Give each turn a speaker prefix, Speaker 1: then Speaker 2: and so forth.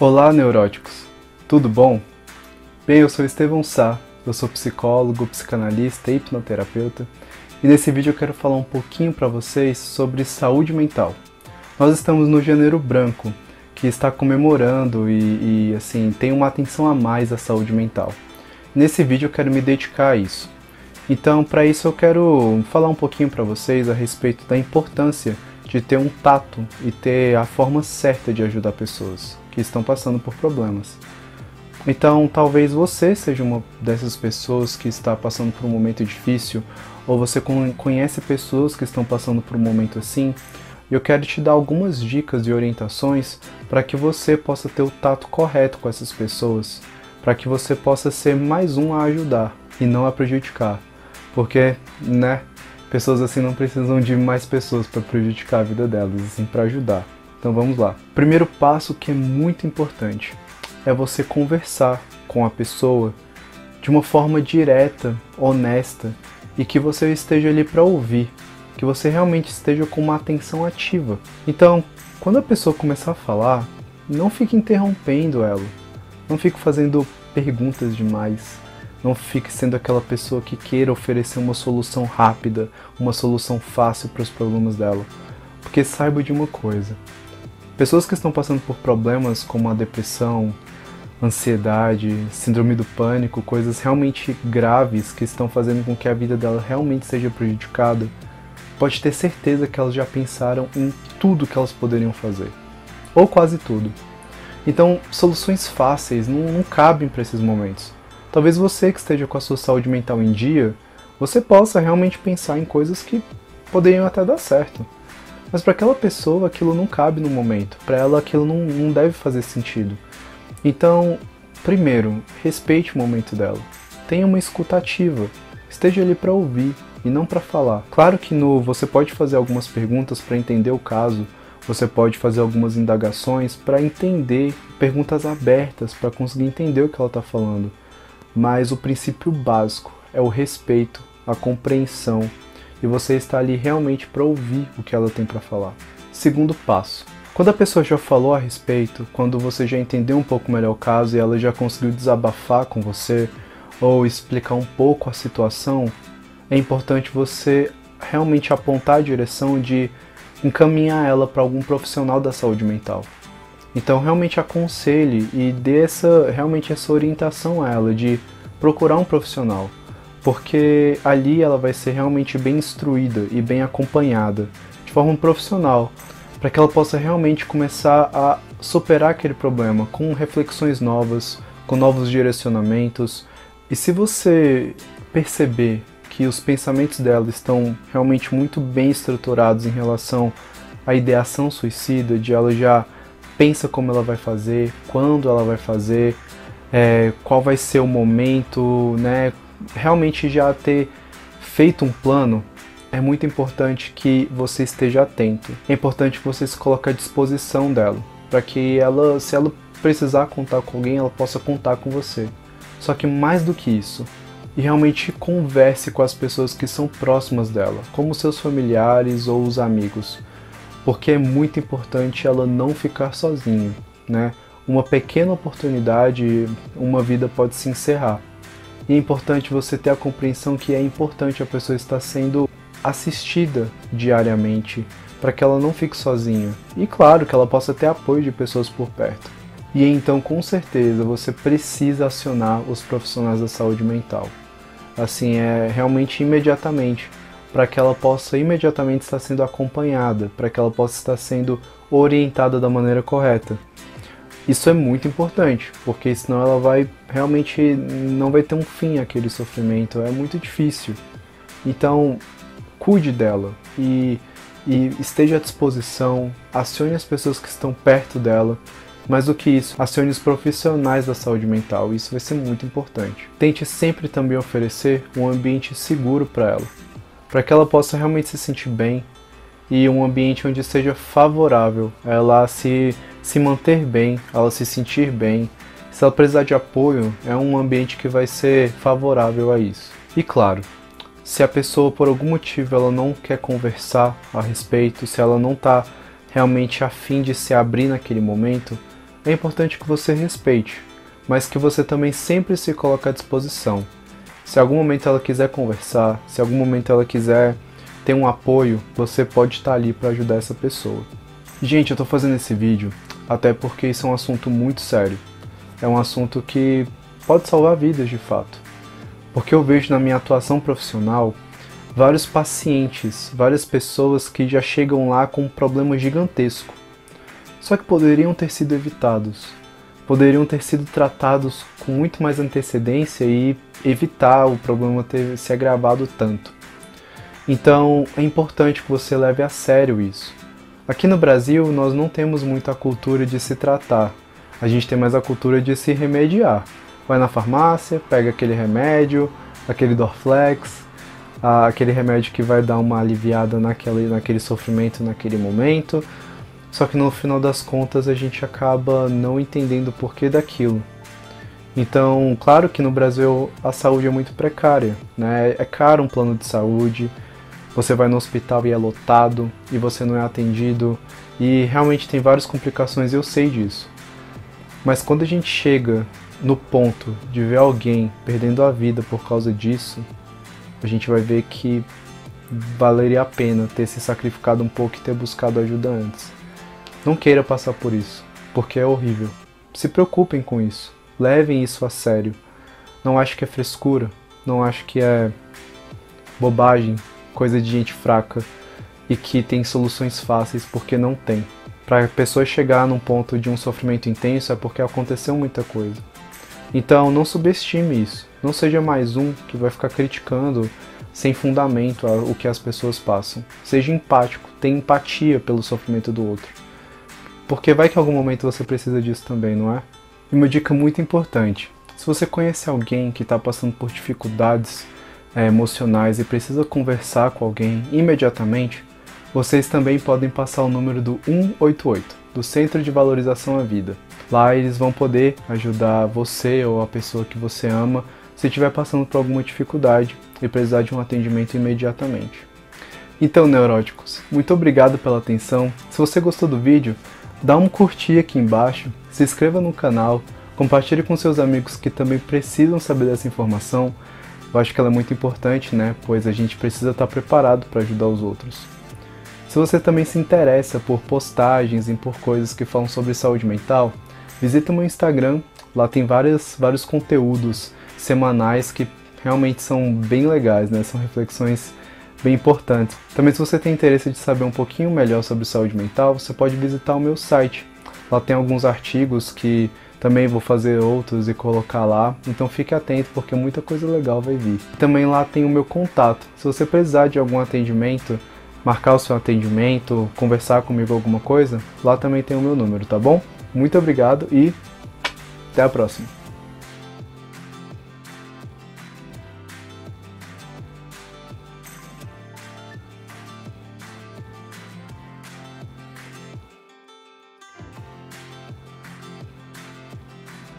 Speaker 1: Olá, neuróticos! Tudo bom? Bem, eu sou Estevão Sá, eu sou psicólogo, psicanalista e hipnoterapeuta, e nesse vídeo eu quero falar um pouquinho para vocês sobre saúde mental. Nós estamos no Janeiro Branco, que está comemorando e, e assim tem uma atenção a mais à saúde mental. Nesse vídeo eu quero me dedicar a isso. Então, para isso eu quero falar um pouquinho para vocês a respeito da importância de ter um tato e ter a forma certa de ajudar pessoas que estão passando por problemas. Então, talvez você seja uma dessas pessoas que está passando por um momento difícil, ou você conhece pessoas que estão passando por um momento assim, eu quero te dar algumas dicas e orientações para que você possa ter o tato correto com essas pessoas, para que você possa ser mais um a ajudar e não a prejudicar. Porque, né, pessoas assim não precisam de mais pessoas para prejudicar a vida delas, assim para ajudar. Então vamos lá. Primeiro passo que é muito importante é você conversar com a pessoa de uma forma direta, honesta e que você esteja ali para ouvir, que você realmente esteja com uma atenção ativa. Então, quando a pessoa começar a falar, não fique interrompendo ela, não fique fazendo perguntas demais, não fique sendo aquela pessoa que queira oferecer uma solução rápida, uma solução fácil para os problemas dela. Porque saiba de uma coisa: Pessoas que estão passando por problemas como a depressão, ansiedade, síndrome do pânico, coisas realmente graves que estão fazendo com que a vida dela realmente seja prejudicada, pode ter certeza que elas já pensaram em tudo que elas poderiam fazer, ou quase tudo. Então, soluções fáceis não, não cabem para esses momentos. Talvez você que esteja com a sua saúde mental em dia, você possa realmente pensar em coisas que poderiam até dar certo. Mas para aquela pessoa aquilo não cabe no momento, para ela aquilo não, não deve fazer sentido. Então, primeiro, respeite o momento dela. Tenha uma escutativa. Esteja ali para ouvir e não para falar. Claro que no você pode fazer algumas perguntas para entender o caso, você pode fazer algumas indagações para entender, perguntas abertas para conseguir entender o que ela está falando. Mas o princípio básico é o respeito, a compreensão e você está ali realmente para ouvir o que ela tem para falar. Segundo passo. Quando a pessoa já falou a respeito, quando você já entendeu um pouco melhor o caso e ela já conseguiu desabafar com você ou explicar um pouco a situação, é importante você realmente apontar a direção de encaminhar ela para algum profissional da saúde mental. Então realmente aconselhe e dê essa, realmente essa orientação a ela de procurar um profissional porque ali ela vai ser realmente bem instruída e bem acompanhada, de forma profissional, para que ela possa realmente começar a superar aquele problema com reflexões novas, com novos direcionamentos. E se você perceber que os pensamentos dela estão realmente muito bem estruturados em relação à ideação suicida, de ela já pensa como ela vai fazer, quando ela vai fazer, é, qual vai ser o momento, né? realmente já ter feito um plano, é muito importante que você esteja atento. É importante que você se coloque à disposição dela, para que ela, se ela precisar contar com alguém, ela possa contar com você. Só que mais do que isso, e realmente converse com as pessoas que são próximas dela, como seus familiares ou os amigos, porque é muito importante ela não ficar sozinha, né? Uma pequena oportunidade, uma vida pode se encerrar. E é importante você ter a compreensão que é importante a pessoa estar sendo assistida diariamente para que ela não fique sozinha. E claro que ela possa ter apoio de pessoas por perto. E então, com certeza, você precisa acionar os profissionais da saúde mental. Assim, é realmente imediatamente, para que ela possa imediatamente estar sendo acompanhada, para que ela possa estar sendo orientada da maneira correta. Isso é muito importante, porque senão ela vai realmente não vai ter um fim aquele sofrimento, é muito difícil. Então, cuide dela e, e esteja à disposição, acione as pessoas que estão perto dela, mais do que isso, acione os profissionais da saúde mental, isso vai ser muito importante. Tente sempre também oferecer um ambiente seguro para ela, para que ela possa realmente se sentir bem e um ambiente onde seja favorável a ela se se manter bem, ela se sentir bem. Se ela precisar de apoio, é um ambiente que vai ser favorável a isso. E claro, se a pessoa por algum motivo ela não quer conversar a respeito, se ela não está realmente afim de se abrir naquele momento, é importante que você respeite, mas que você também sempre se coloque à disposição. Se algum momento ela quiser conversar, se algum momento ela quiser ter um apoio, você pode estar ali para ajudar essa pessoa. Gente, eu estou fazendo esse vídeo até porque isso é um assunto muito sério. É um assunto que pode salvar vidas de fato. Porque eu vejo na minha atuação profissional vários pacientes, várias pessoas que já chegam lá com um problema gigantesco. Só que poderiam ter sido evitados. Poderiam ter sido tratados com muito mais antecedência e evitar o problema ter se agravado tanto. Então é importante que você leve a sério isso. Aqui no Brasil nós não temos muita cultura de se tratar, a gente tem mais a cultura de se remediar. Vai na farmácia, pega aquele remédio, aquele Dorflex, aquele remédio que vai dar uma aliviada naquele, naquele sofrimento naquele momento. Só que no final das contas a gente acaba não entendendo o porquê daquilo. Então, claro que no Brasil a saúde é muito precária, né? É caro um plano de saúde, você vai no hospital e é lotado, e você não é atendido, e realmente tem várias complicações, eu sei disso. Mas quando a gente chega no ponto de ver alguém perdendo a vida por causa disso, a gente vai ver que valeria a pena ter se sacrificado um pouco e ter buscado ajuda antes. Não queira passar por isso, porque é horrível. Se preocupem com isso, levem isso a sério. Não acho que é frescura, não acho que é bobagem, coisa de gente fraca e que tem soluções fáceis porque não tem. Para a pessoa chegar num ponto de um sofrimento intenso é porque aconteceu muita coisa. Então não subestime isso. Não seja mais um que vai ficar criticando sem fundamento o que as pessoas passam. Seja empático, tenha empatia pelo sofrimento do outro. Porque vai que em algum momento você precisa disso também, não é? E uma dica muito importante: se você conhece alguém que está passando por dificuldades é, emocionais e precisa conversar com alguém imediatamente, vocês também podem passar o número do 188, do Centro de Valorização à Vida. Lá eles vão poder ajudar você ou a pessoa que você ama se estiver passando por alguma dificuldade e precisar de um atendimento imediatamente. Então, neuróticos, muito obrigado pela atenção. Se você gostou do vídeo, dá um curtir aqui embaixo, se inscreva no canal, compartilhe com seus amigos que também precisam saber dessa informação eu acho que ela é muito importante, né? Pois a gente precisa estar preparado para ajudar os outros. Se você também se interessa por postagens e por coisas que falam sobre saúde mental, visita o meu Instagram. Lá tem várias, vários conteúdos semanais que realmente são bem legais, né? São reflexões bem importantes. Também se você tem interesse de saber um pouquinho melhor sobre saúde mental, você pode visitar o meu site. Lá tem alguns artigos que também vou fazer outros e colocar lá, então fique atento porque muita coisa legal vai vir. Também lá tem o meu contato. Se você precisar de algum atendimento, marcar o seu atendimento, conversar comigo alguma coisa, lá também tem o meu número, tá bom? Muito obrigado e até a próxima.